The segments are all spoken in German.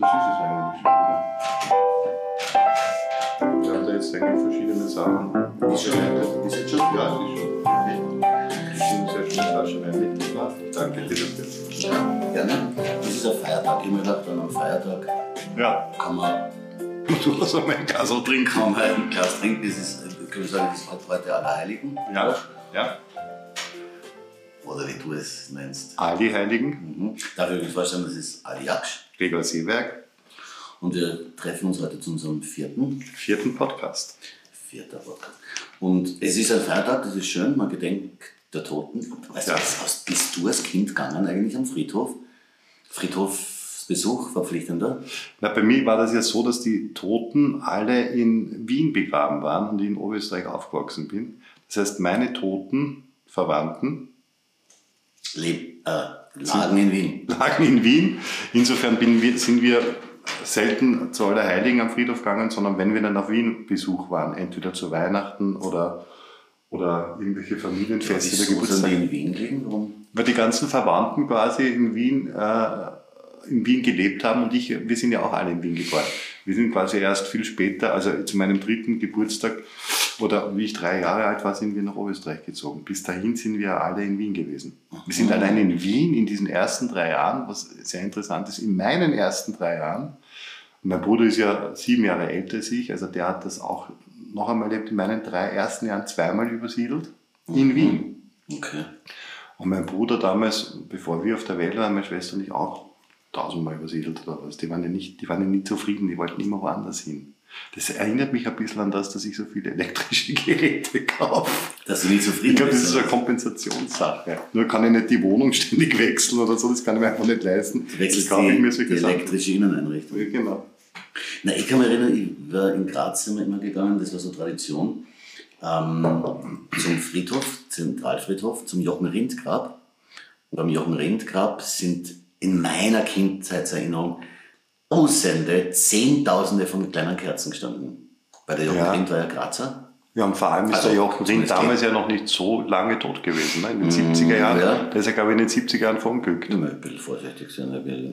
Das ist es eigentlich schon wieder. Wir haben da jetzt eigentlich verschiedene Sachen. Ist schon, ist jetzt schon? Ja, es ist schon. Ich bin sehr schön eine Flasche Wein mitgebracht. Danke dir dafür. Gerne. Das ist ein Feiertag. Ich habe mir gedacht, an einem Feiertag Ja, kann man, du hast einmal ein Glas trinken. kann man ein Glas trinken. Das ist, kann ich sagen, das ist halt heute Allerheiligen. Ja, ja. Oder wie du es nennst. Ali Heiligen, Mhm. Darf ich euch vorstellen, das ist Ali Jaksch. Gregor Seeberg, Und wir treffen uns heute zu unserem vierten, vierten Podcast. vierter Podcast. Und es ist ein Feiertag, das ist schön, man gedenkt der Toten. Weißt Ja. du, bist du als Kind gegangen eigentlich am Friedhof? Friedhofsbesuch verpflichtender? Na, bei mir war das ja so, dass die Toten alle in Wien begraben waren und ich in Oberösterreich aufgewachsen bin. Das heißt, meine toten Verwandten Leb, äh, lagen in Wien. lagen in Wien. Insofern wir, sind wir selten zu Allerheiligen am Friedhof gegangen, sondern wenn wir dann auf Wien Besuch waren, entweder zu Weihnachten oder, oder irgendwelche Familienfeste oder Wieso sind die Geburtstage. in Wien liegen? Warum? Weil die ganzen Verwandten quasi in Wien, äh, in Wien gelebt haben und ich, wir sind ja auch alle in Wien geboren. Wir sind quasi erst viel später, also zu meinem dritten Geburtstag oder wie ich drei Jahre alt war, sind wir nach Oberösterreich gezogen. Bis dahin sind wir alle in Wien gewesen. Wir sind allein in Wien in diesen ersten drei Jahren, was sehr interessant ist, in meinen ersten drei Jahren. Mein Bruder ist ja sieben Jahre älter als ich, also der hat das auch noch einmal erlebt, in meinen drei ersten Jahren zweimal übersiedelt in Wien. Okay. Und mein Bruder damals, bevor wir auf der Welt waren, meine Schwester und ich auch tausendmal übersiedelt oder was. Die waren ja nicht, die waren ja nie zufrieden, die wollten immer woanders hin. Das erinnert mich ein bisschen an das, dass ich so viele elektrische Geräte kaufe. Dass du nicht zufrieden Ich glaube, das ist eine oder? Kompensationssache. Nur kann ich nicht die Wohnung ständig wechseln oder so, das kann ich mir einfach nicht leisten. Du wechselst kaufe ich mir die, solche die elektrische Inneneinrichtung. Ja, Genau. Na, ich kann mich erinnern, ich war in Graz immer, immer gegangen, das war so Tradition, ähm, zum Friedhof, Zentralfriedhof, zum Jochen Rindt Grab. Und am Jochen Rindt Grab sind in meiner Kindheitserinnerung Tausende, Zehntausende von kleinen Kerzen gestanden. Weil der Ja. Rindt war ja Grazer. Ja, und vor allem ist Also, der Jochen zumindest damals ja noch nicht so lange tot gewesen. Ne? In den 70er Jahren. ja. Der ist ja, glaube ich, in den 70er Jahren verunglückt. Ich muss ein bisschen vorsichtig sein. ein bisschen-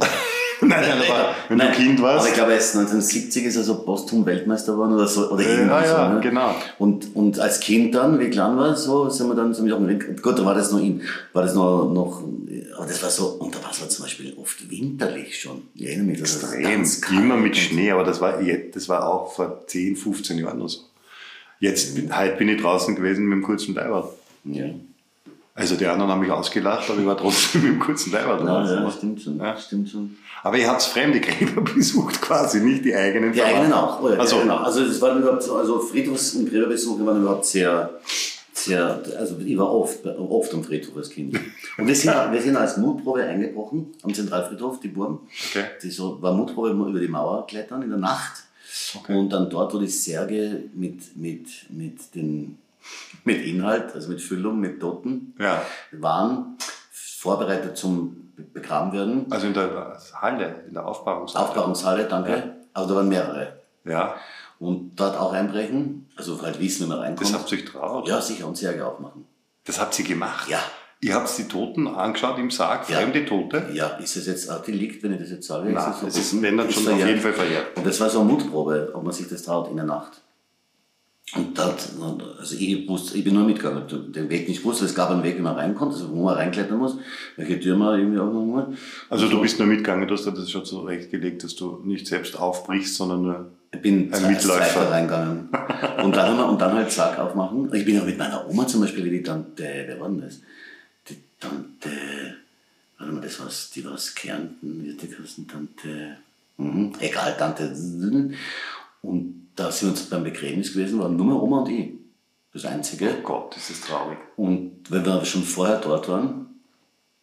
Nein, nein, aber wenn Nein, du Kind warst. Aber ich glaube, erst 1970 ist er so posthum Weltmeister geworden oder so. Oder Ja, irgendwie ja, so, ne? genau. Und, und als Kind dann, wie klein war, so sind wir dann zum Jochen Rindt. Gut, da war das noch in, war das noch, noch, aber das war so, und da war es halt zum Beispiel oft winterlich schon. Ich erinnere mich, das Extrem, ganz kalt immer mit Schnee, aber das war, das war auch vor 10, 15 Jahren oder so. Jetzt, bin- heute bin ich draußen gewesen mit dem kurzen Leibwart. Ja, Also die anderen haben mich ausgelacht, aber ich war trotzdem mit dem kurzen Leibwart ja, draußen. ja stimmt schon, Ja. stimmt schon. Aber ihr habt fremde Gräber besucht quasi, nicht die eigenen. Die eigenen auch, oder? Also, genau. Also es waren überhaupt, so- also Friedhofs- und Gräberbesuche waren überhaupt sehr, sehr, also ich war oft, oft am Friedhof als Kind. Und wir sind, wir sind als Mutprobe eingebrochen am Zentralfriedhof, die Burm. Okay. Die so, war Mutprobe über die Mauer klettern in der Nacht. Okay. Und dann dort, wo die Särge mit, mit, mit, den, mit Inhalt, also mit Füllung, mit Toten Ja, waren, vorbereitet zum Be- begraben werden. also in der Halle, in der Aufbauungshalle. Aufbauungshalle, danke. Ja. Also da waren mehrere. Ja, Und dort auch einbrechen, also halt wissen, wenn man reinkommt. das habt ihr euch traut. ja, sicher, und Särge aufmachen. Das habt ihr gemacht. Ja, Ihr habt die Toten angeschaut im Sarg, Ja. fremde Tote. ja, ist es jetzt auch delikt, wenn ich das jetzt sage? Nein, es so es ist, wenn dann Ist schon auf verjährt. jeden Fall verjährt. Und das war so eine Mutprobe, ob man sich das traut in der Nacht. Und dort, also ich, wusste, ich bin nur mitgegangen, ich hab den Weg nicht gewusst, es gab einen Weg, wie man reinkommt, also wo man reinklettern muss, welche Tür man irgendwie aufmachen muss. Also du bist nur mitgegangen, du hast dir das schon zurechtgelegt, dass du nicht selbst aufbrichst, sondern nur... Ich bin Ein Mitläufer. Reingegangen. Und dann, und dann halt Sack aufmachen. Ich bin auch mit meiner Oma zum Beispiel, wie die Tante, wer war denn das? Tante, warte mal, das war's, die war aus Kärnten, wie hat die geheißen, Tante, mhm, egal, Tante. Und da sind wir uns beim Begräbnis gewesen, waren nur mehr Oma und ich. Das Einzige. Oh Gott, das ist traurig. Und wenn wir schon vorher dort waren,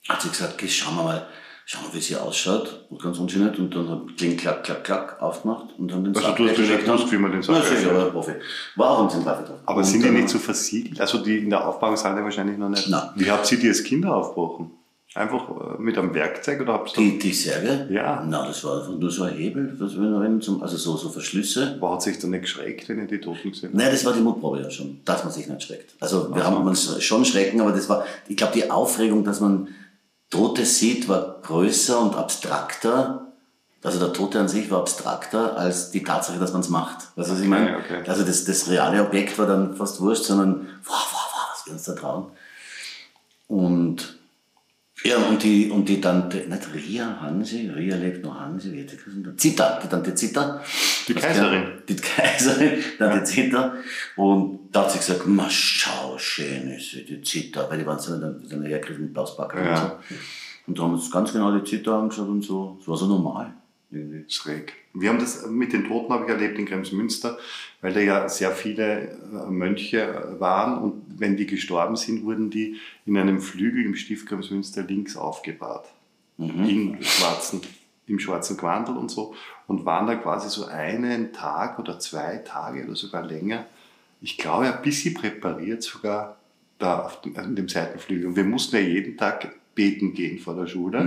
hat sie gesagt, geh, schauen wir mal, schauen wir, wie sie ausschaut. Und ganz unschön. Und dann hat Kling, klack, klack, klack aufgemacht und dann den Also Sack du hast weggelegt gewusst, haben. wie man den Sack war ein Profi. War auch im Zentralvertrag. Aber Und sind die nicht so versiegelt? Also die in der Aufbauungshalle wahrscheinlich noch nicht. Nein. Wie habt ihr die als Kinder aufgebrochen? Einfach äh, mit einem Werkzeug oder habt ihr Die, die Särge? Ja. Na, das war einfach nur so ein Hebel, was wir wenn zum, also so, so Verschlüsse. Aber hat sich dann nicht geschreckt, wenn ihr die Toten gesehen habt? Nein, das war die Mutprobe ja schon, dass man sich nicht schreckt. Also wir haben uns schon schrecken, aber das war, ich glaube, die Aufregung, dass man Tote sieht, war größer und abstrakter, Also der Tote an sich war abstrakter als die Tatsache, dass man es macht. Weißt du, was ich meine? Ja, okay. Also das, das reale Objekt war dann fast wurscht, sondern wow, wow, wow, was wir uns da trauen. Und ja, und die, und die Tante, nicht Ria, Hansi, Ria lebt noch Hansi, wie hat die gesagt? Zita, die Tante Zita. Die Kaiserin. Die Kaiserin, Tante Zita. Und da hat sie gesagt, ma schau, schön ist sie, die Zita, weil die waren so eine, so eine hergegriffene Blausbacke und Ja. so. Und da haben wir uns ganz genau die Zita angeschaut und so. Es war so normal. Irgendwie. Schräg. Wir haben das mit den Toten habe ich erlebt in Kremsmünster, weil da ja sehr viele äh, Mönche waren und wenn die gestorben sind, wurden die in einem Flügel im Stift Kremsmünster links aufgebahrt. In schwarzen, im schwarzen Quandel und so und waren da quasi so einen Tag oder zwei Tage oder sogar länger, ich glaube ein bisschen präpariert sogar da auf dem, an dem Seitenflügel. Und wir mussten ja jeden Tag beten gehen vor der Schule.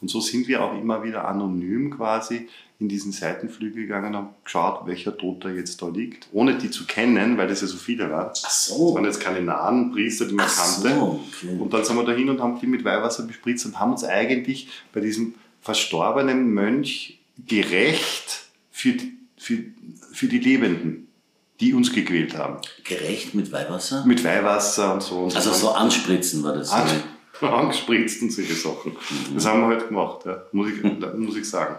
Und so sind wir auch immer wieder anonym quasi in diesen Seitenflügel gegangen und haben geschaut, welcher Toter jetzt da liegt, ohne die zu kennen, weil das ja so viele waren. Ach Das so. waren jetzt keine nahen Priester, die man Ach kannte. so, okay. Und dann sind wir dahin und haben die mit Weihwasser bespritzt und haben uns eigentlich bei diesem verstorbenen Mönch gerecht für, die- für, für die Lebenden, die uns gequält haben. Gerecht mit Weihwasser? Mit Weihwasser und so. Und Also so anspritzen war das. An, angespritzt und solche Sachen. Das haben wir halt gemacht, ja. muss, ich, da muss ich sagen.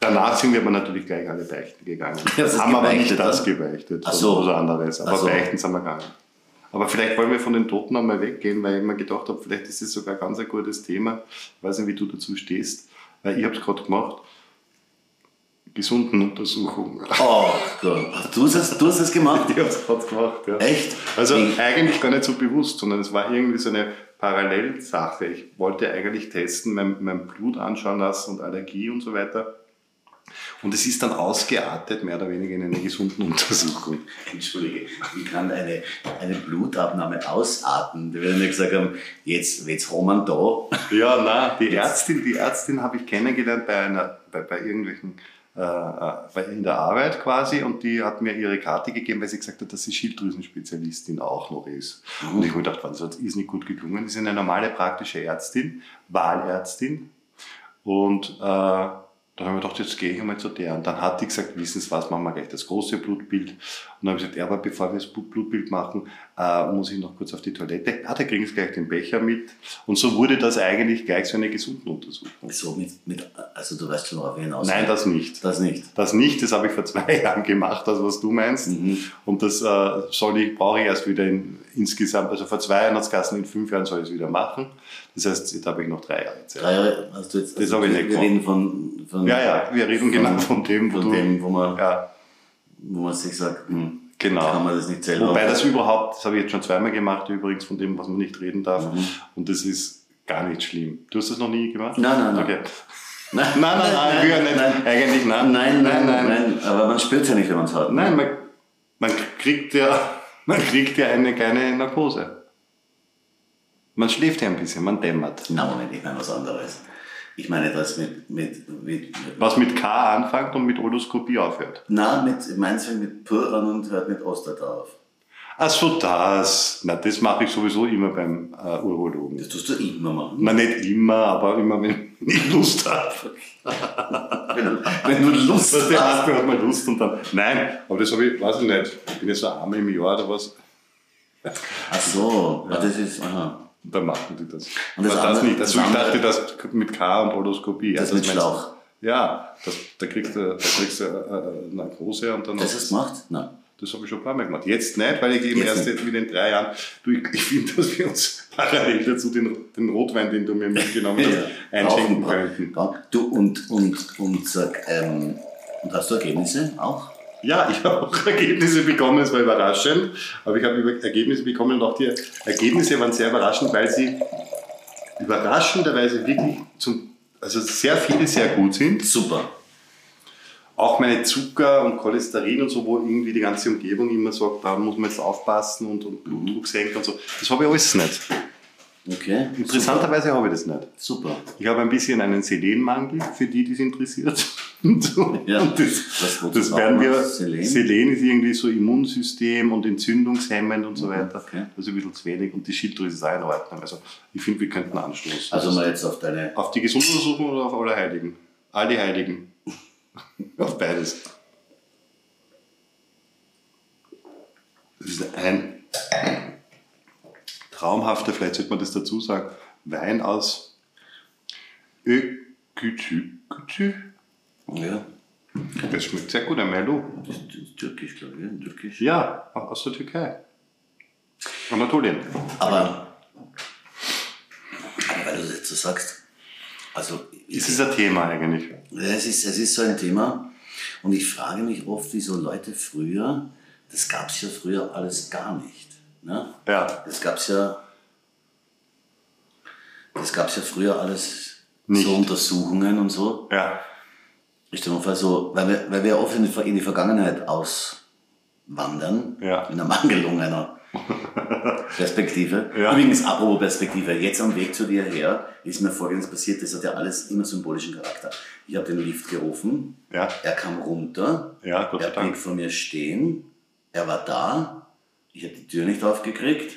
Danach sind wir aber natürlich gleich alle beichten gegangen. Das haben aber nicht das gebeichtet, Ach so. oder anderes. Aber so. beichten sind wir gegangen. Aber vielleicht wollen wir von den Toten einmal weggehen, weil ich mir gedacht habe, vielleicht ist das sogar ganz ein gutes Thema. Ich weiß nicht, wie du dazu stehst. Weil ich habe es gerade gemacht. Gesundenuntersuchung. Oh Gott. Du hast es, du hast es gemacht? Ich habe es gerade gemacht, ja. Echt? Also Wie- eigentlich gar nicht so bewusst, sondern es war irgendwie so eine Parallelsache. Ich wollte eigentlich testen, mein, mein Blut anschauen lassen und Allergie und so weiter. Und es ist dann ausgeartet, mehr oder weniger in einer gesunden Untersuchung. Entschuldige, wie kann eine, eine Blutabnahme ausarten? Die werden ja gesagt haben, jetzt, jetzt haben wir da. Ja, na, die Ärztin, die Ärztin habe ich kennengelernt bei einer, bei, bei irgendwelchen, in der Arbeit quasi und die hat mir ihre Karte gegeben, weil sie gesagt hat, dass sie Schilddrüsenspezialistin auch noch ist. Und ich habe mir gedacht, das ist nicht gut gelungen. Das ist eine normale praktische Ärztin, Wahlärztin und äh, da habe ich mir gedacht, jetzt gehe ich einmal zu der. Und dann hat die gesagt, wissen Sie was, machen wir gleich das große Blutbild. Und dann habe ich gesagt, ja, aber bevor wir das Blut- Blutbild machen, äh, muss ich noch kurz auf die Toilette. Ah, da kriegen Sie gleich den Becher mit. Und so wurde das eigentlich gleich so eine Gesundenuntersuchung. So mit, mit, also du weißt schon, worauf ich hinaus Nein, das nicht. Das nicht. Das nicht, das habe ich vor zwei Jahren gemacht, das was du meinst. Mhm. Und das äh, soll ich, brauche ich erst wieder in, insgesamt, also vor zwei Jahren hat es in fünf Jahren soll ich es wieder machen. Das heißt, jetzt habe ich noch drei Jahre Zeit. Drei Jahre hast du jetzt. Das habe ich nicht wir reden von, von. Ja, ja, wir reden genau von dem, wo von du, dem, wo man, ja, wo man sich sagt, hm, Genau. kann man das nicht selber. Wobei das überhaupt, das habe ich jetzt schon zweimal gemacht, übrigens von dem, was man nicht reden darf. Mhm. Und das ist gar nicht schlimm. Du hast das noch nie gemacht? Nein, nein, nein. Okay. Nein, Nein, nein, nein, wir nicht. nein. Eigentlich nein. Nein, nein, nein, nein, nein. Aber man spürt ja nicht, wenn man es hat. Nein, man, man kriegt ja, man kriegt ja eine kleine Narkose. Man schläft ja ein bisschen, man dämmert. Na, Moment, ich meine was anderes. Ich meine das mit, mit, mit, Was mit K anfängt und mit Oloskopie aufhört. Na, mit, meinst du mit Pur an und hört mit Ostert auf? Ach so, das. Na, das mache ich sowieso immer beim äh, Urologen. Das tust du immer machen. Na, nicht immer, aber immer, wenn ich Lust habe. Wenn du, wenn du Lust der hast. hat, hat man Lust und dann. Nein, aber das habe ich, weiß ich nicht. Ich bin jetzt so einmal im Jahr oder was. Ach so, ah, das ist, aha. Und dann machen die das. Und das andere- nicht. das Also ich dachte, das mit K und Oloskopie. Das Also mit meinst du- Schlauch. Ja, das, da kriegst du, da kriegst du äh, äh, Narkose und dann. Das hast du gemacht? Nein. Das habe ich schon ein paar Mal gemacht. Jetzt nicht, weil ich eben Jetzt erst nicht. jetzt wieder in drei Jahren. Du, ich, ich finde, dass wir uns parallel dazu den, den Rotwein, den du mir mitgenommen hast, einschenken Auch ein könnten. Du, und, und, und sag, ähm, und hast du Ergebnisse auch? Ja, ich habe auch Ergebnisse bekommen, es war überraschend, aber ich habe Ergebnisse bekommen und auch die Ergebnisse waren sehr überraschend, weil sie überraschenderweise wirklich zum, also sehr viele sehr gut sind. Super. Auch meine Zucker und Cholesterin und so, wo irgendwie die ganze Umgebung immer sagt, da muss man jetzt aufpassen und, und Blutdruck senken und so. Das habe ich alles nicht. Okay. Interessanterweise habe ich das nicht. Super. Ich habe ein bisschen einen Selenmangel, für die, die es interessiert. Und so. Ja. Und das, das braucht werden wir. Selen? Selen? ist irgendwie so Immunsystem und entzündungshemmend und so weiter. okay. Das ist ein bisschen zu wenig und die Schilddrüse ist auch in Ordnung. Also ich finde, wir könnten anstoßen. Also mal jetzt auf deine, auf die Gesundenuntersuchung oder auf Allerheiligen? All die Heiligen. Auf beides. Das ist ein traumhafter, vielleicht sollte man das dazu sagen, Wein aus Ökütü. Ja, Das schmeckt sehr gut, ein Merlot. das ist türkisch, glaube ich. ja, Türkisch. Ja, auch aus der Türkei. Anatolien. Aber, aber weil du das jetzt so sagst, also Ist es ein Thema eigentlich? Es ist, es ist so ein Thema und ich frage mich oft, wieso Leute früher, das gab es ja früher alles gar nicht. Ne? Ja. Das gab es ja, das gab's ja früher alles Nicht. so Untersuchungen und so. Ja. Ich mir vor, so, weil wir, weil wir oft in die, in die Vergangenheit auswandern, Ja. in der Mangelung einer Perspektive. Ja. Übrigens, apropos Perspektive, jetzt am Weg zu dir her ist mir Folgendes passiert, das hat ja alles immer symbolischen Charakter. Ich habe den Lift gerufen, Ja. er kam runter, Ja, Gott er blieb vor mir stehen, er war da, ich habe die Tür nicht aufgekriegt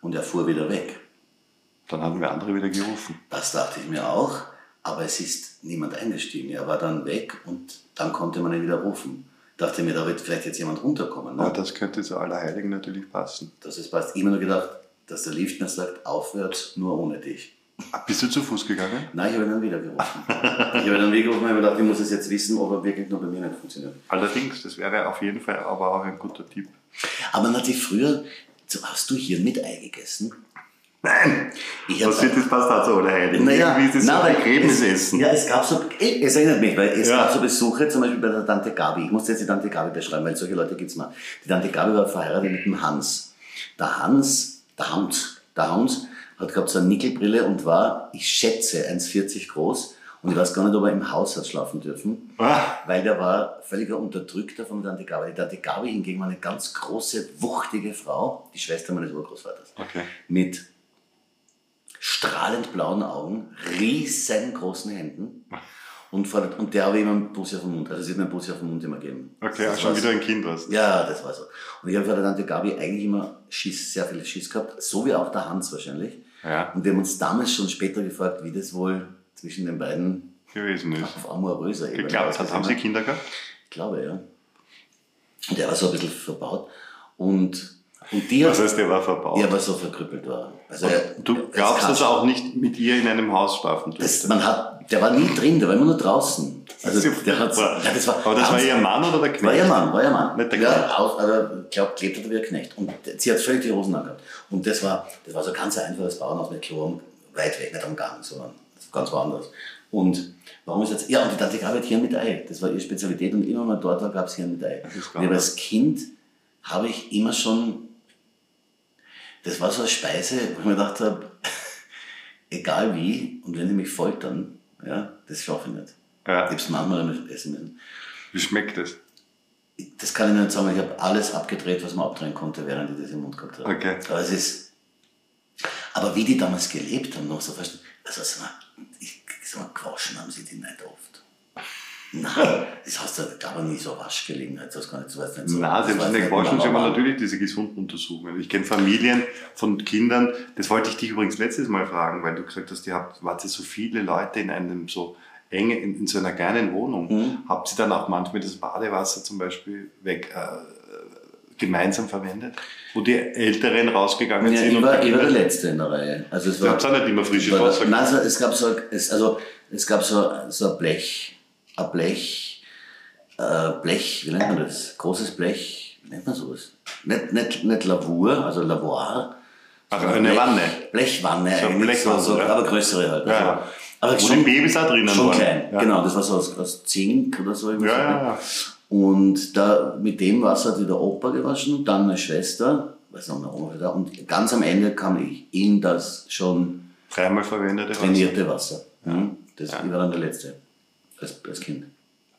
und er fuhr wieder weg. Dann hatten wir andere wieder gerufen. Das dachte ich mir auch, aber es ist niemand eingestiegen. Er war dann weg und dann konnte man ihn wieder rufen. Dachte mir, da wird vielleicht jetzt jemand runterkommen. Ne? Ja, das könnte zu Allerheiligen natürlich passen. Das ist passt. Immer nur gedacht, dass der Lift mir sagt, aufwärts, nur ohne dich. Ah, Bist du zu Fuß gegangen? Nein, ich habe ihn dann wieder gerufen. ich habe ihn dann wieder gerufen und habe gedacht, ich muss es jetzt wissen, ob er wirklich nur bei mir nicht funktioniert. Allerdings, das wäre auf jeden Fall aber auch ein guter Tipp. Aber natürlich früher, hast du hier mit Ei gegessen? Nein! Ich Was sind das Pastat zu Allerheiligen? Naja, Irgendwie ist das so na, ein weil Begräbnisessen. Es, ja, es gab so, eh, es erinnert mich, weil es Ja. gab so Besuche, zum Beispiel bei der Tante Gabi. Ich muss jetzt die Tante Gabi beschreiben, weil solche Leute gibt's mal. Die Tante Gabi war verheiratet mit dem Hans. Der Hans, der Hans, der Hans hat gehabt so eine Nickelbrille und war, ich schätze, 1,40 groß. Und ich weiß gar nicht, ob er im Haus hat schlafen dürfen, Ah, weil der war völliger Unterdrückter von der Tante Gabi. Die Tante Gabi hingegen war eine ganz große, wuchtige Frau, die Schwester meines Urgroßvaters okay. mit strahlend blauen Augen, riesengroßen Händen und, vor der, und der habe ich immer einen Bussi auf den Mund. Also sie hat mir einen Bussi auf den Mund immer gegeben. Okay, auch schon wieder so. ein Kind hast. Ja, das war so. Und ich habe vor der Tante Gabi eigentlich immer Schiss, sehr viel Schiss gehabt, so wie auch der Hans wahrscheinlich. Ja, Und wir haben uns damals schon später gefragt, wie das wohl zwischen den beiden gewesen ist. auf amoröser Ebene Geklappt hat. Haben Sie Kinder gehabt? Ich glaube, ja. Und der war so ein bisschen verbaut. Und, und die hat, Das heißt, der war verbaut. ja, aber so verkrüppelt war. Also er- du glaubst, dass er auch nicht mit ihr in einem Haus schlafen Das, durfte? man hat, der war nie drin, der war immer nur draußen. Also ja der hat, ja, das war, Aber das war ihr Mann oder der Knecht? war ihr Mann, war ihr Mann. Nicht der ja, Knecht. auch, also, ich glaube, gelebt hat er wie ein Knecht. Und sie hat völlig die Hosen angehabt. Und das war, das war so ein ganz einfaches Bauernhaus mit Klo, weit weg, nicht am Gang, sondern ganz woanders. Und warum ist jetzt, ja, und die Tante Gabi hat Hirn mit Ei. Das war ihre Spezialität und immer wenn man dort war, gab es Hirn mit Ei. Und als Kind, habe ich immer schon, das war so eine Speise, wo ich mir gedacht habe, egal wie, und wenn die mich foltern, ja, das schaffe ich nicht. Ja. Ich habe es manchmal essen müssen. Wie schmeckt das? Das kann ich nicht sagen, ich habe alles abgedreht, was man abdrehen konnte, während ich das im Mund gehabt habe. Okay. Aber es ist, aber wie die damals gelebt haben, noch so fast, also ich sag mal, gewaschen haben sie die nicht oft. Nein, das heißt, da gab es nie so Waschgelegenheit, das kann ich weiß nicht so. Nein, selbst in der nicht, wir war. natürlich diese gesunden Untersuchungen. Ich kenne Familien von Kindern, das wollte ich dich übrigens letztes Mal fragen, weil du gesagt hast, ihr habt, wart ihr so viele Leute in einem so enge, in, in so einer kleinen Wohnung. Mhm. Habt ihr dann auch manchmal das Badewasser zum Beispiel weg, äh, gemeinsam verwendet? Wo die Älteren rausgegangen Ja, sind? ich war, die ich war der Letzte in der Reihe. Also es Du war, habt auch nicht immer frisches Wasser Nein, es gab so, es, also, es gab so, so ein Blech, ein Blech, äh, Blech, wie nennt man das? Großes Blech, wie nennt man sowas? Nicht, nicht, nicht Lavur, also Lavoir. Ach, eine Blech, Wanne. Blechwanne So eine eigentlich, Blechwanne, so, ja. aber größere halt. Ja, Also, aber Wo schon, die Babys auch drinnen schon waren. klein, Ja. genau, das war so aus, aus Zink oder so. Ja, ja. Und da, mit dem Wasser hat wieder Opa gewaschen, dann meine Schwester, weiß noch, meine Oma da, und ganz am Ende kam ich in das schon Dreimal verwendete Wasser. trainierte Wasser. Ja. Das, Ich war dann der Letzte, als, als Kind.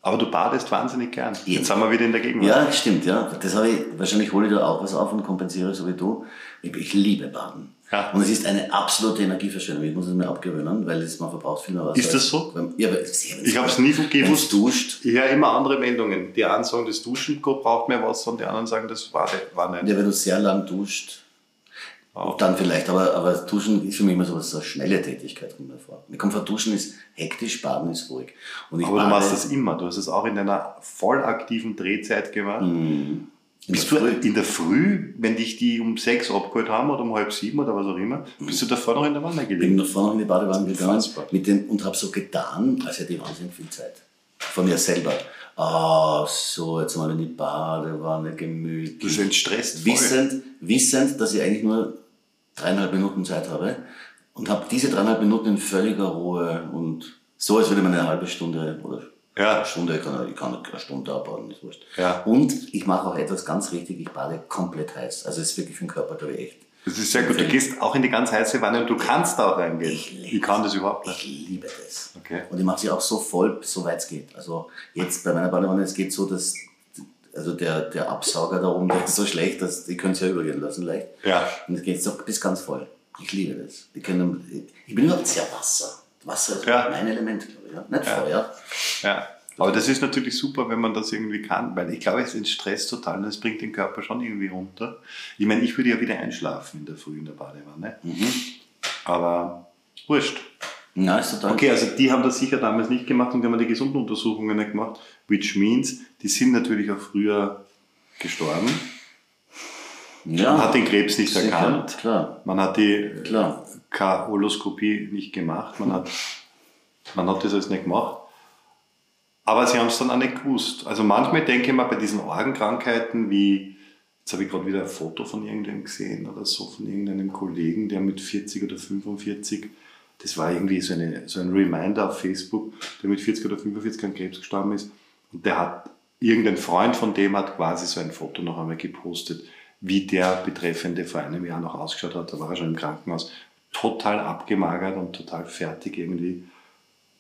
Aber du badest wahnsinnig gern. Ja. Jetzt sind wir wieder in der Gegenwart. Ja, stimmt, ja. Das habe ich, wahrscheinlich hole ich da auch was auf und kompensiere so wie du. Ich, ich liebe Baden. Ja. Und es ist eine absolute Energieverschwendung. Ich muss es mir abgewöhnen, weil es, man verbraucht viel mehr Wasser. Ist das so? Wenn- Ja, Ich habe es nie gewusst. du duscht, Ich höre immer andere Meldungen. Die einen sagen, das Duschen braucht mehr Wasser und die anderen sagen, das war, war nicht. ja, wenn du sehr lang duscht, Auch. Dann vielleicht, aber, aber Duschen ist für mich immer so, eine schnelle Tätigkeit kommt mir vor. Mir kommt vor, Duschen ist hektisch, Baden ist ruhig. Und ich Aber du machst das immer. Du hast es auch in deiner voll aktiven Drehzeit gemacht. Mhm. In Bist der du Früh. in der Früh, wenn dich die um sechs abgeholt haben oder um halb sieben oder was auch immer, bist du davor noch in der Wanne bin gelegen? nach vorne in die Badewanne gegangen mit dem, und habe so getan, als hätte ich wahnsinnig viel Zeit. Von mir selber. Ah, so, jetzt mal in die Badewanne, gemütlich. Das entstresst voll. wissend, wissend, dass ich eigentlich nur dreieinhalb Minuten Zeit habe und habe diese dreieinhalb Minuten in völliger Ruhe und so, als würde man eine halbe Stunde oder Ja. eine Stunde, ich kann, ich kann eine Stunde abbauen, ist wurscht. Ja. Und ich mache auch etwas ganz richtig, ich bade komplett heiß. Also es ist wirklich für den Körper, glaube ich, echt. Das ist sehr gut. Du gehst auch in die ganz heiße Wanne und du kannst da auch reingehen. Ich liebe Ich kann das überhaupt Ich nicht. liebe das. Okay. Und ich mache sie auch so voll, soweit es geht. Also jetzt bei meiner Badewanne, es geht so, dass also der, der Absauger da oben, der ist so schlecht, dass die können es ja übergehen lassen leicht. Ja. Und es geht so bis ganz voll. Ich liebe das. Die können, ich bin überhaupt sehr Wasser. Wasser ist Ja. mein Element, glaube ich. Ja? Nicht Feuer. Ja. Aber das ist natürlich super, wenn man das irgendwie kann, weil ich glaube, es entstresst total und es bringt den Körper schon irgendwie runter. Ich meine, ich würde ja wieder einschlafen in der Früh in der Badewanne. Aber wurscht. Ja, ist total. Okay, also die haben das sicher damals nicht gemacht und die haben die gesunden Untersuchungen nicht gemacht, which means, die sind natürlich auch früher gestorben. ja, Man hat den Krebs nicht erkannt. Klar, Man hat die klar. Karoloskopie nicht gemacht. Man hat, man hat das alles nicht gemacht. Aber sie haben es dann auch nicht gewusst. Also manchmal denke ich mal bei diesen Orgenkrankheiten wie, jetzt habe ich gerade wieder ein Foto von irgendjemandem gesehen oder so, von irgendeinem Kollegen, der mit 40 oder 45, das war irgendwie so, eine, so ein Reminder auf Facebook, der mit 40 oder 45 an Krebs gestorben ist. Und der hat, irgendein Freund von dem hat quasi so ein Foto noch einmal gepostet, wie der Betreffende vor einem Jahr noch ausgeschaut hat. Da war er schon im Krankenhaus. Total abgemagert und total fertig irgendwie.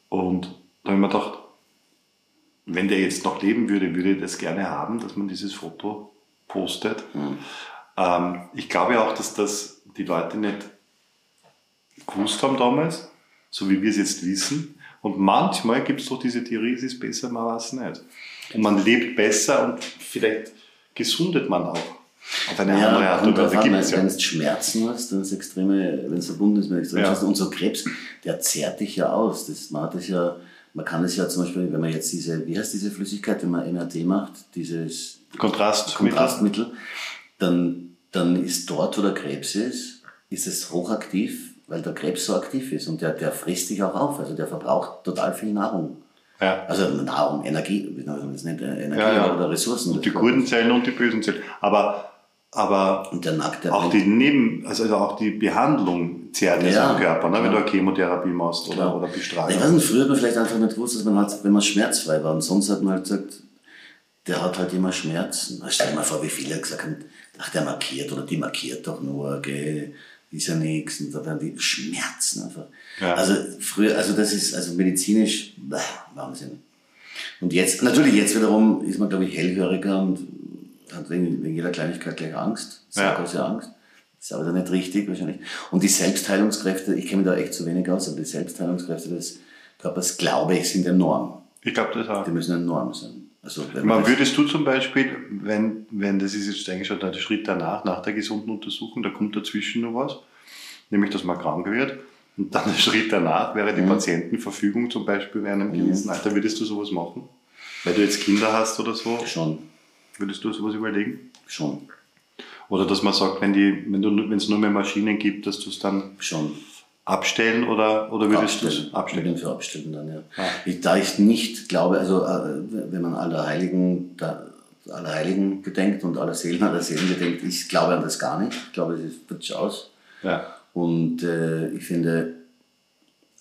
Und da habe ich mir gedacht, wenn der jetzt noch leben würde, würde ich das gerne haben, dass man dieses Foto postet. Ähm, ich glaube auch, dass das die Leute nicht gewusst haben damals, so wie wir es jetzt wissen. Und manchmal gibt es doch diese Theorie, es ist besser, man weiß nicht. Und man lebt besser und vielleicht gesundet man auch auf eine andere Art und Weise. Gibt es ja. Wenn du Schmerzen hast, wenn es extreme, wenn es verbunden ist mit extremen Ja. Schmerzen, und so Krebs, der zehrt dich ja aus. Das, man hat das ja, man kann es ja zum Beispiel, wenn man jetzt diese, wie heißt diese Flüssigkeit, wenn man NAD macht, dieses Kontrast. Kontrastmittel, dann, dann ist dort, wo der Krebs ist, ist es hochaktiv, weil der Krebs so aktiv ist und der, der frisst dich auch auf. Also der verbraucht total viel Nahrung. Ja. Also Nahrung, Energie, wie nennt man das nicht, Energie Ja, ja. oder Ressourcen. Und die guten Zellen und die bösen Zellen. Aber, aber auch die Neben, also also auch die Behandlung zehrt Ja, am Körper, ne? wenn du eine Chemotherapie machst oder, oder Ich Bestrahlung. weiß nicht, früher hat man vielleicht einfach nicht gewusst, dass man halt, wenn man schmerzfrei war, und sonst hat man halt gesagt, der hat halt immer Schmerzen. Stell dir mal vor, wie viele gesagt haben, ach, der markiert oder die markiert doch nur, gell, ist ja nichts. Und da werden die Schmerzen einfach. Ja. Also früher, also das ist also medizinisch bäh, Wahnsinn. Und jetzt, natürlich jetzt wiederum ist man, glaube ich, hellhöriger und hat wegen, wegen jeder Kleinigkeit gleich Angst, Ja. Sarkose Angst. Ist aber dann nicht richtig wahrscheinlich. Und die Selbstheilungskräfte, ich kenne mich da echt zu wenig aus, aber die Selbstheilungskräfte des Körpers, glaube ich, sind enorm. Ich glaube das auch. Die müssen enorm sein. Also, Man würdest du zum Beispiel, wenn, wenn das ist jetzt eigentlich schon der Schritt danach, nach der gesunden Untersuchung, da kommt dazwischen noch was, nämlich dass man krank wird. Und dann der Schritt danach wäre Mhm. die Patientenverfügung zum Beispiel während einem gewissen Alter. Würdest du sowas machen? Weil du jetzt Kinder hast oder so, schon, würdest du sowas überlegen? schon, Oder dass man sagt, wenn die, wenn du, wenn es nur mehr Maschinen gibt, dass du es dann schon. Abstellen oder, oder würdest du es Abstellen. Ich bin für Abstellen dann, ja. Ah. Ich, da ich nicht glaube, also äh, wenn man aller Heiligen, da, aller Heiligen gedenkt und aller Seelen aller Seelen gedenkt, ich glaube an das gar nicht. Ich glaube, es ist futsch aus. Ja. Und äh, ich finde,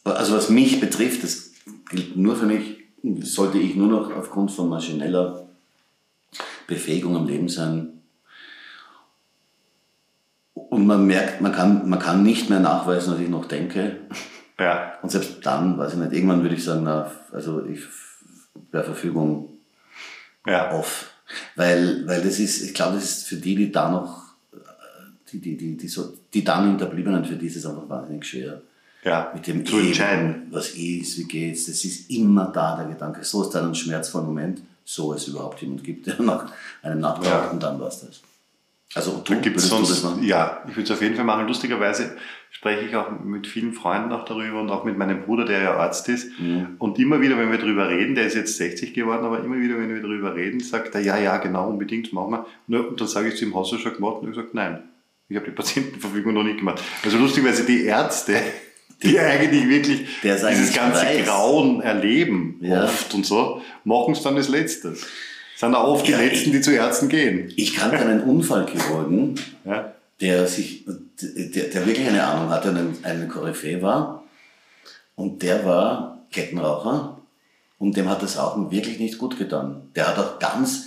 also was mich betrifft, das gilt nur für mich, sollte ich nur noch aufgrund von maschineller Befähigung am Leben sein. Und man merkt, man kann, man kann nicht mehr nachweisen, was ich noch denke. Ja. Und selbst dann, weiß ich nicht, irgendwann würde ich sagen, na, also ich per Verfügung Ja. off. Weil, weil das ist, ich glaube, das ist für die, die da noch, die, die, die, die, so, die dann Hinterbliebenen, für die ist es einfach wahnsinnig schwer. Ja. Mit dem zu entscheiden. Eben, was ist, wie geht's, das ist immer da, der Gedanke. So ist dann ein schmerzvoller Moment, so es überhaupt jemand gibt, der nach einem nachtragt Ja. und dann war's das. Also du, Da gibt's sonst, ja, ich würde es auf jeden Fall machen. Lustigerweise spreche ich auch mit vielen Freunden auch darüber und auch mit meinem Bruder, der ja Arzt ist. Mhm. Und immer wieder, wenn wir darüber reden, der ist jetzt 60 geworden, aber immer wieder, wenn wir darüber reden, sagt er, ja, ja, genau, unbedingt, machen wir. Und dann sage ich zu ihm, hast du schon gemacht? Und er sagt, nein, ich habe die Patientenverfügung noch nicht gemacht. Also lustigerweise die Ärzte, die eigentlich wirklich eigentlich dieses ganze weiß. Grauen erleben Ja. oft und so, machen es dann als letztes. Sind auch oft Ja, die Letzten, die zu Ärzten gehen. Ich kannte einen Unfallchirurgen, Ja. der sich, der, der wirklich eine Ahnung hatte und ein, ein Koryphäe war. Und der war Kettenraucher und dem hat das Rauchen wirklich nicht gut getan. Der hat auch ganz,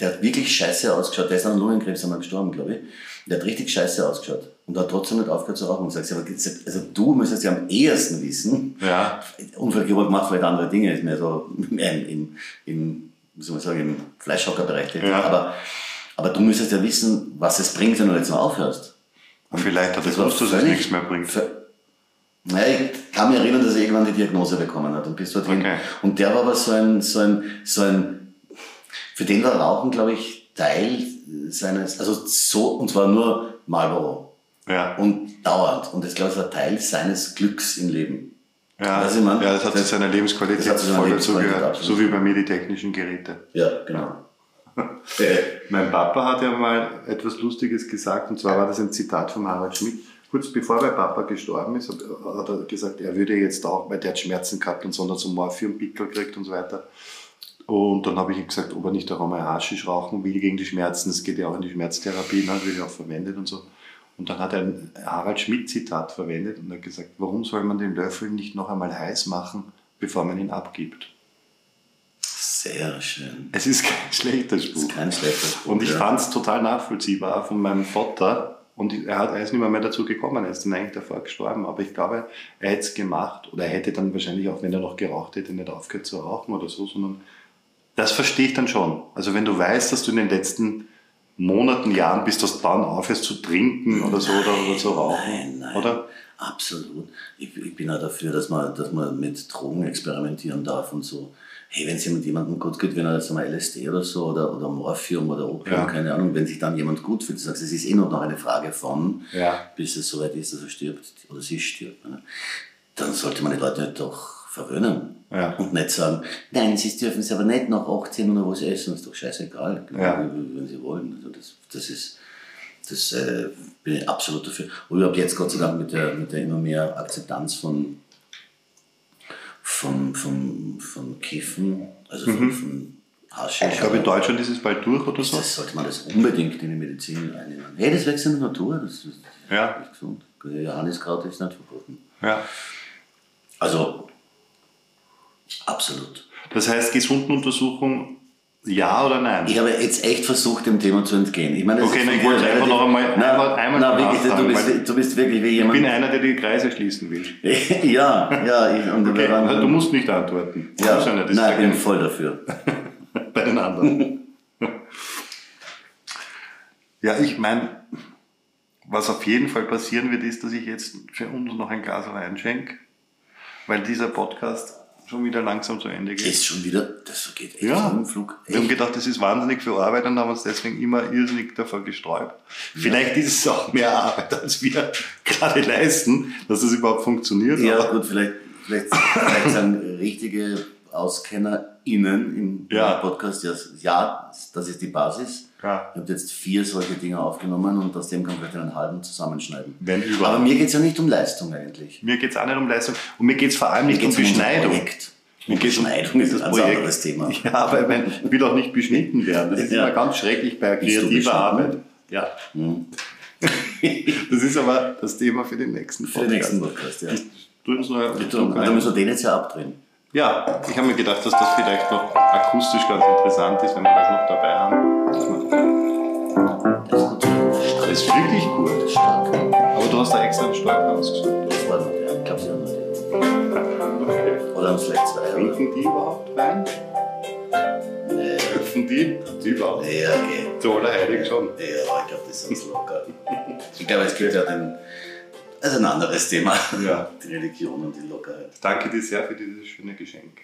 der hat wirklich scheiße ausgeschaut. Der ist an Lungenkrebs einmal gestorben, glaube ich. Der hat richtig scheiße ausgeschaut und hat trotzdem nicht aufgehört zu rauchen. Und sagst, also du müsstest ja am ehesten wissen, Ja. Unfallchirurg macht vielleicht andere Dinge, ist mehr so mehr im, im, im wie soll man sagen, im Fleischhockerbereich tätig. Ja. Aber, aber du müsstest ja wissen, was es bringt, wenn du jetzt noch aufhörst. Und vielleicht hat Das gewusst, dass es nichts mehr bringt. Naja, ich kann mich erinnern, dass er irgendwann die Diagnose bekommen hat und bis dorthin. Okay. Und der war aber so ein, so ein, so ein, für den war Rauchen, glaube ich, Teil seines, also so, und zwar nur Marlboro. Ja. Und dauernd. Und das, glaube ich, war Teil seines Glücks im Leben. Ja, Weiß ich, Mann. ja, das hat zu seiner Lebensqualität das voll dazugehört. So wie bei mir die technischen Geräte. Ja, genau. Äh, Mein Papa hat ja mal etwas Lustiges gesagt, und zwar war das ein Zitat von Harald Schmidt. Kurz bevor mein Papa gestorben ist, hat er gesagt, er würde jetzt auch, weil der hat Schmerzen gehabt und so, und hat so Morphiumpickel gekriegt und so weiter. Und dann habe ich ihm gesagt, ob er nicht auch einmal Haschisch rauchen will gegen die Schmerzen. Das geht ja auch in die Schmerztherapie, ne, wird ja auch verwendet und so. Und dann hat er ein Harald Schmidt-Zitat verwendet und hat gesagt, warum soll man den Löffel nicht noch einmal heiß machen, bevor man ihn abgibt? Sehr schön. Es ist kein schlechter Spruch. ist kein schlechter Spruch. Und ich ja. fand es total nachvollziehbar von meinem Vater. Und er, hat, er ist nicht mehr, mehr dazu gekommen, er ist dann eigentlich davor gestorben. Aber ich glaube, er hätte es gemacht oder er hätte dann wahrscheinlich auch, wenn er noch geraucht hätte, nicht aufgehört zu rauchen oder so, sondern das verstehe ich dann schon. Also wenn du weißt, dass du in den letzten Monaten, Jahren, bis das dann aufhörst zu trinken oder so oder, oder zu rauchen, Nein, nein. oder? Absolut. Ich, ich bin auch dafür, dass man, dass man mit Drogen experimentieren darf und so. Hey, wenn es jemand, jemandem gut geht, wenn er jetzt mal LSD oder so oder, oder Morphium oder Opium, Ja. keine Ahnung, wenn sich dann jemand gut fühlt, du sagst, es ist eh nur noch eine Frage von, Ja. bis es soweit ist, dass er stirbt oder sie stirbt. Ne? Dann sollte man die Leute doch verwöhnen. Ja. Und nicht sagen, nein, sie dürfen es aber nicht nach 18 oder was essen, ist doch scheißegal, Ja. wenn sie wollen. Also das, das ist, das äh, bin ich absolut dafür. Und überhaupt jetzt Gott sei Dank mit der, mit der immer mehr Akzeptanz von, von, von, von Kiffen, also von, von Haschisch. Ich glaube, in Deutschland ist es bald durch oder so. das sollte man das unbedingt in die Medizin einnehmen. Hey, das wächst in der Natur, das ist Ja. nicht gesund. Johanniskraut ist nicht verboten. Ja. Also, absolut. Das heißt, Gesundenuntersuchung, ja oder nein? Ich habe jetzt echt versucht, dem Thema zu entgehen. Ich meine, das Okay, ist na, ich wollte einfach noch einmal- Nein, einmal- einmal nein, wirklich, du, bist, du bist wirklich wie Ich jemand. bin einer, der die Kreise schließen will. ja, ja. Ich, und Okay, waren- also du musst nicht antworten. Ja, musst nicht, nein, ja ich bin voll dafür. bei den anderen. ja, ich meine, was auf jeden Fall passieren wird, ist, dass ich jetzt für uns noch ein Glas Wein schenke, weil dieser Podcast schon wieder langsam zu Ende geht. Ist schon wieder, das geht echt Ja. im Flug. Wir haben Echt. gedacht, das ist wahnsinnig viel Arbeit und haben uns deswegen immer irrsinnig davor gesträubt. Vielleicht ist es auch mehr Arbeit, als wir gerade leisten, dass es überhaupt funktioniert. Ja, aber- gut, vielleicht, vielleicht, vielleicht sind richtige AuskennerInnen im Ja. Podcast, ja, das ist die Basis. Ja. Ich habe jetzt vier solche Dinge aufgenommen und aus dem kann ich vielleicht einen halben zusammenschneiden. Wenn Aber überhaupt. mir geht es ja nicht um Leistung eigentlich. Mir geht es auch nicht um Leistung und mir geht es vor allem nicht Mir um Beschneidung. Projekt. Mir geht's um Beschneidung ist ein Projekt. anderes Thema. Ja, aber ich, mein, ich will auch nicht beschnitten werden. Das ist Ja. immer ganz schrecklich bei kreativer? Arbeit. Ja. Hm. Das ist aber das Thema für den nächsten Für den nächsten Podcast, ja. Dann müssen wir den jetzt ja abdrehen. ja, ich habe mir gedacht, dass das vielleicht noch akustisch ganz interessant ist, wenn wir das noch dabei haben. Ist wirklich gut. Stark. Aber du hast da extra einen Stark rausgesucht. Das war noch der. Ich glaube, sie haben noch den. Oder haben es vielleicht zwei. Oder? Trinken die überhaupt Wein? Nee. Dürfen die? Die überhaupt. Ja, okay. Du Allerheilig schon. Ja, aber ich glaube, das ist uns locker. Ich glaube, es gibt ja den. Ist ein anderes Thema. Ja. Die Religion und die Lockerheit. Danke dir sehr für dieses schöne Geschenk.